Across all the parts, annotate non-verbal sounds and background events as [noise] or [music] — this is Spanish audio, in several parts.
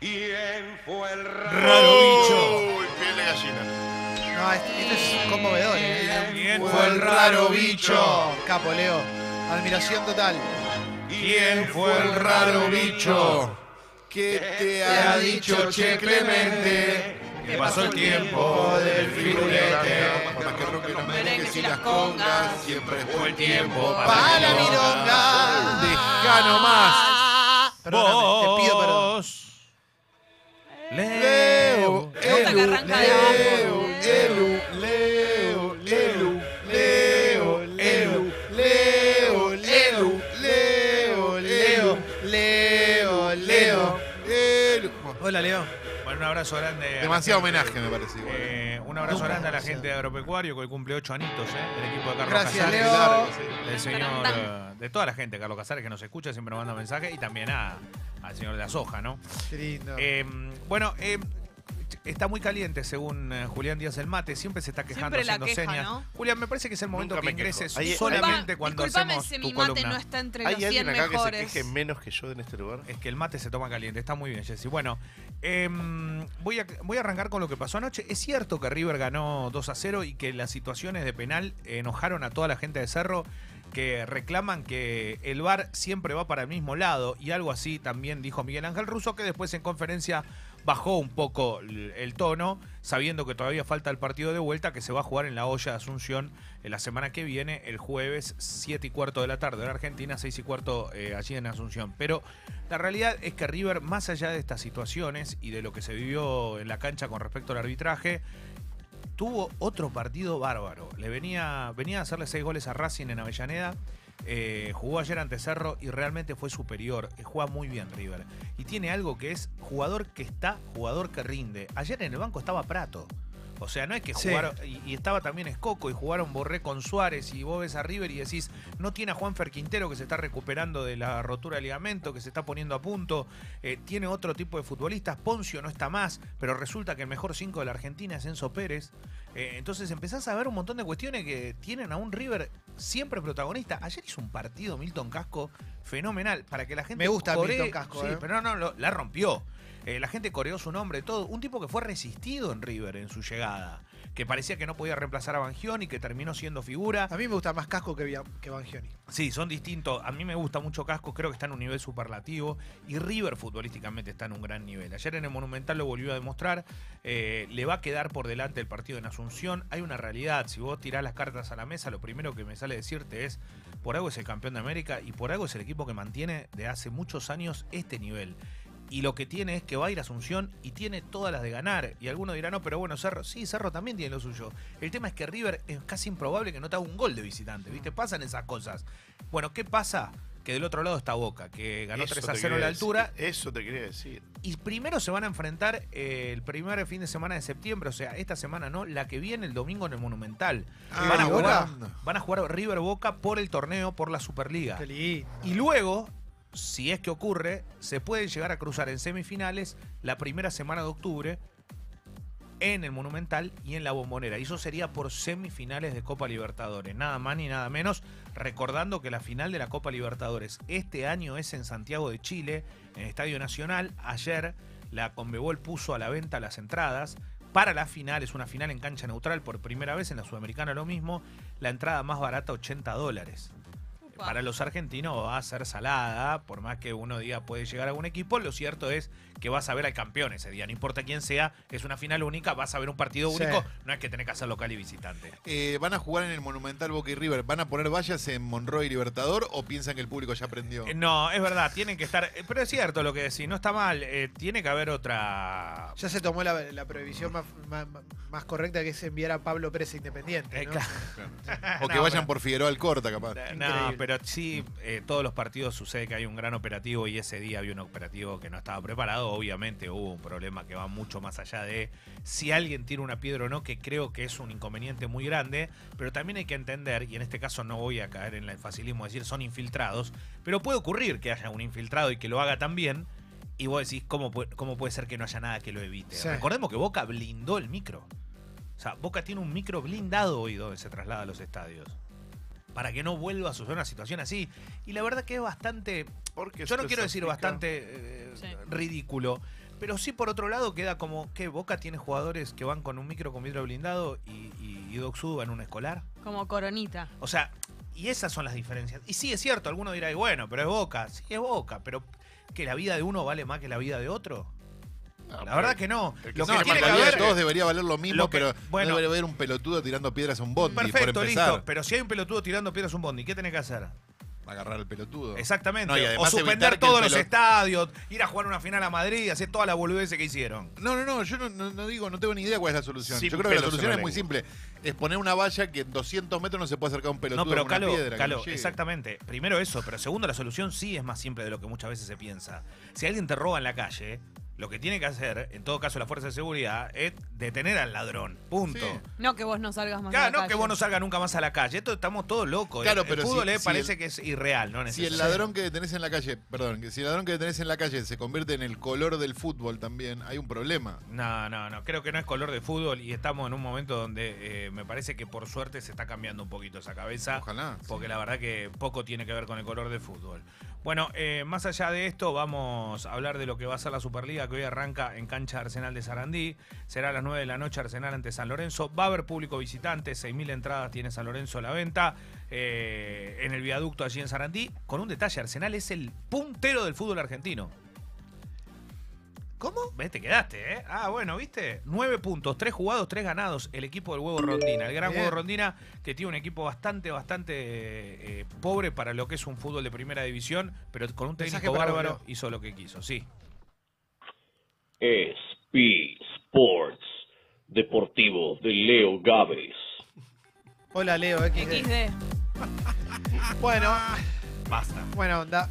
¿Quién fue el Raro bicho. Uy, piel de gallina. No, esto, esto es conmovedor. ¿eh? ¿Quién fue el raro bicho? Capo, Leo. Admiración total. ¿Quién fue el raro bicho? ¿Qué te ha dicho Che Clemente que pasó el tiempo del firulete. Más que roque los merengues y las congas, siempre Fue el tiempo Para la milonga. Dejá nomás. Perdóname, te pido perdón. Que arranca de abajo. Elu, Leo, Elu, Leo, Elu, Leo, Elu, Leo, Leo, Leo, Leo. Elu. Hola, Leo. Bueno, un abrazo grande. Demasiado homenaje me parece. igual. Eh, un abrazo grande a la gente de Agropecuario que hoy cumple ocho anitos, ¿eh? Del equipo de Carlos Gracias, Casares. Leo. Del señor, eh, de toda la gente, Carlos Casares, que nos escucha, siempre nos manda mensajes. Y también a- al señor de la soja, ¿no? Qué lindo. Eh, bueno, eh, está muy caliente, según eh, Julián Díaz el Mate. Siempre se está quejando Siempre la haciendo queja, señas. ¿no? Julián, me parece que es el momento Nunca que me quejo. ingreses Hay- solamente cuando disculpame hacemos si tu mi mate columna. no está entre ¿Hay los 100 alguien acá que se mejores. queje menos que yo en este lugar? Es que el mate se toma caliente, está muy bien, Jessy. Bueno, em, voy, a, voy a arrancar con lo que pasó anoche. Es cierto que River ganó 2 a 0 y que las situaciones de penal enojaron a toda la gente de Cerro que reclaman que el VAR siempre va para el mismo lado y algo así también dijo Miguel Ángel Russo que después en conferencia bajó un poco el, tono sabiendo que todavía falta el partido de vuelta que se va a jugar en la olla de Asunción en la semana que viene el jueves 7 y cuarto de la tarde en Argentina 6 y cuarto eh, allí en Asunción pero la realidad es que River más allá de estas situaciones y de lo que se vivió en la cancha con respecto al arbitraje tuvo otro partido bárbaro. Le venía, venía a hacerle seis goles a Racing en Avellaneda. Eh, jugó ayer ante Cerro y realmente fue superior. eh, juega muy bien River. Y tiene algo que es jugador que está, jugador que rinde. Ayer en el banco estaba Prato. O sea, no es que Sí. jugaron. Y, y estaba también Escoco y jugaron Borré con Suárez. Y vos ves a River y decís, no tiene a Juanfer Quintero que se está recuperando de la rotura de ligamento, que se está poniendo a punto. eh, tiene otro tipo de futbolistas. Poncio no está más, pero resulta que el mejor 5 de la Argentina es Enzo Pérez. Eh, entonces empezás a ver un montón de cuestiones que tienen a un River siempre protagonista. Ayer hizo un partido Milton Casco fenomenal para que la gente. Me gusta coree- Milton Casco, Sí, eh. pero no, no, lo- la rompió. Eh, la gente coreó su nombre, todo. Un tipo que fue resistido en River en su llegada. Que parecía que no podía reemplazar a Bangioni, que terminó siendo figura. A mí me gusta más Casco que, que Bangioni. Sí, son distintos. A mí me gusta mucho Casco, creo que está en un nivel superlativo. Y River futbolísticamente está en un gran nivel. Ayer en el Monumental lo volvió a demostrar. Eh, le va a quedar por delante el partido en Asunción. Hay una realidad. Si vos tirás las cartas a la mesa, lo primero que me sale decirte es: por algo es el campeón de América y por algo es el equipo que mantiene de hace muchos años este nivel. Y lo que tiene es que va a ir a Asunción y tiene todas las de ganar. Y algunos dirán, no, pero bueno, Cerro, sí, Cerro también tiene lo suyo. El tema es que River es casi improbable que no te haga un gol de visitante, ¿viste? Pasan esas cosas. Bueno, ¿qué pasa? Que del otro lado está Boca, que ganó Eso 3 te a 0 quería en la decir, altura. Eso te quería decir. Y primero se van a enfrentar eh, el primer fin de semana de septiembre, o sea, esta semana no, la que viene el domingo en el Monumental. Ah, van, a jugar, van a jugar River Boca por el torneo, por la Superliga. Y luego, si es que ocurre, se puede llegar a cruzar en semifinales la primera semana de octubre en el Monumental y en la Bombonera. Y eso sería por semifinales de Copa Libertadores. Nada más ni nada menos. Recordando que la final de la Copa Libertadores este año es en Santiago de Chile, en Estadio Nacional. Ayer la Conmebol puso a la venta las entradas. Para la final, es una final en cancha neutral por primera vez, en la Sudamericana lo mismo. La entrada más barata, 80 dólares. Para los argentinos va a ser salada, por más que uno diga puede llegar a algún equipo, lo cierto es que vas a ver al campeón ese día, no importa quién sea, es una final única, vas a ver un partido Sí. único, no es que tenés que hacer local y visitante. Eh, ¿Van a jugar en el Monumental Boca y River? ¿Van a poner vallas en Monroy y Libertador o piensan que el público ya aprendió? Eh, No, es verdad, tienen que estar, eh, pero es cierto lo que decís, no está mal, eh, tiene que haber otra... Ya se tomó la, la prohibición más, más, más correcta que es enviar a Pablo Pérez a Independiente. Eh, ¿no? claro. [laughs] O que No, vayan pero- por Figueroa al Corta, capaz. No, Increíble. pero sí, eh, todos los partidos sucede que hay un gran operativo y ese día había un operativo que no estaba preparado. Obviamente hubo un problema que va mucho más allá de si alguien tira una piedra o no, que creo que es un inconveniente muy grande, pero también hay que entender, y en este caso no voy a caer en el facilismo de decir son infiltrados, pero puede ocurrir que haya un infiltrado y que lo haga también. Y vos decís, ¿cómo puede, cómo puede ser que no haya nada que lo evite? Sí. Recordemos que Boca blindó el micro. O sea, Boca tiene un micro blindado hoy donde se traslada a los estadios. Para que no vuelva a suceder una situación así. Y la verdad que es bastante. Porque Yo no quiero decir bastante eh, Sí. ridículo. Pero sí, por otro lado, queda como que Boca tiene jugadores que van con un micro con vidrio blindado y, y, y Doc Sud va en un escolar. Como coronita. O sea, y esas son las diferencias. Y sí, es cierto, alguno dirá, y bueno, pero es Boca. Sí, es Boca, pero que la vida de uno vale más que la vida de otro. No, La verdad que no. el que Lo que tiene haber... todos debería valer lo mismo, lo que- pero bueno. no debería haber un pelotudo tirando piedras a un bondi. Perfecto, por empezar. listo. Pero si hay un pelotudo tirando piedras a un bondi, ¿qué tenés que hacer? Agarrar al pelotudo. Exactamente. No, o suspender todos los estadios, ir a jugar una final a Madrid hacer toda la boludez que hicieron. No, no, no, yo no, no- no digo, no tengo ni idea cuál es la solución. Sin yo creo que la solución es muy simple. Es poner una valla que en 200 metros no se puede acercar un pelotudo No, pero con una Calo, piedra. Calo, exactamente. Primero eso, pero segundo, la solución sí es más simple de lo que muchas veces se piensa. Si alguien te roba en la calle, lo que tiene que hacer, en todo caso la fuerza de seguridad, es detener al ladrón. Punto. Sí. No que vos no salgas más a Claro, la no calle. que vos no salgas nunca más a la calle. Esto estamos todos locos. Claro, el, el pero fútbol si- eh, si parece el- que es irreal, no Si el ladrón que detenés en la calle, perdón, si el ladrón que detenés en la calle se convierte en el color del fútbol también, hay un problema. No, no, no. Creo que no es color de fútbol y estamos en un momento donde eh, me parece que por suerte se está cambiando un poquito esa cabeza. Ojalá. Porque la verdad que poco tiene que ver con el color de fútbol. Bueno, eh, más allá de esto, vamos a hablar de lo que va a ser la Superliga que hoy arranca en cancha Arsenal de Sarandí. Será a las 9 de la noche Arsenal ante San Lorenzo. Va a haber público visitante, 6.000 entradas tiene San Lorenzo a la venta. eh, en el viaducto allí en Sarandí. Con un detalle, Arsenal es el puntero del fútbol argentino. ¿Cómo? ¿Ves? Te quedaste, ¿eh? Ah, bueno, ¿viste? Nueve puntos, tres jugados, tres ganados. El equipo del Huevo Rondina. El gran Bien. Huevo Rondina que tiene un equipo bastante, bastante eh, pobre para lo que es un fútbol de primera división, pero con un Mensaje técnico para bárbaro hizo lo que quiso, sí. SP Sports Deportivo de Leo Gávez. Hola, Leo, XD. XD. Bueno, Basta. buena onda.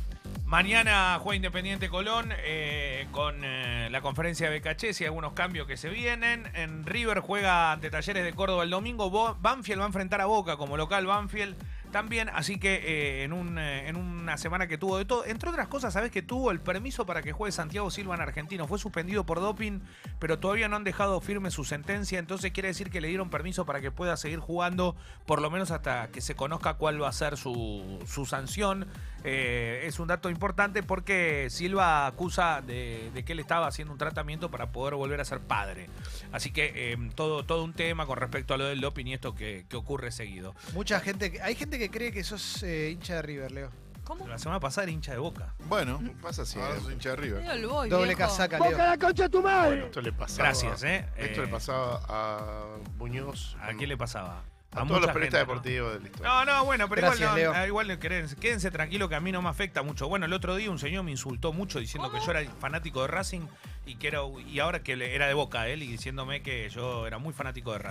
Mañana juega Independiente Colón eh, con eh, la conferencia de Becachés y algunos cambios que se vienen. En River juega ante Talleres de Córdoba el domingo. Banfield va a enfrentar a Boca como local Banfield también. Así que eh, en, un, eh, en una semana que tuvo de todo. Entre otras cosas, sabes que tuvo el permiso para que juegue Santiago Silva en Argentino. Fue suspendido por doping, pero todavía no han dejado firme su sentencia. Entonces quiere decir que le dieron permiso para que pueda seguir jugando, por lo menos hasta que se conozca cuál va a ser su, su sanción. Eh, es un dato importante porque Silva acusa de, que él estaba haciendo un tratamiento para poder volver a ser padre. Así que todo, todo un tema con respecto a lo del doping y esto que, que ocurre seguido. Mucha gente. Hay gente que cree que sos eh, hincha de River, Leo. ¿Cómo? La semana pasada era hincha de boca. Bueno, Pasa así. ahora sos hincha de River. Leo el boy, Doble viejo. casaca, Leo. Bueno, esto le pasaba. Gracias, ¿eh? Esto Eh, le pasaba a Muñoz. ¿A quién le pasaba? A, todos los periodistas gente, ¿no? deportivos de la historia. No, no, bueno, pero Gracias, igual, no, ah, igual quédense, quédense tranquilo que a mí no me afecta mucho. Bueno, el otro día un señor me insultó mucho diciendo que yo era fanático de Racing y que era y ahora que era de Boca él y diciéndome que yo era muy fanático de Racing.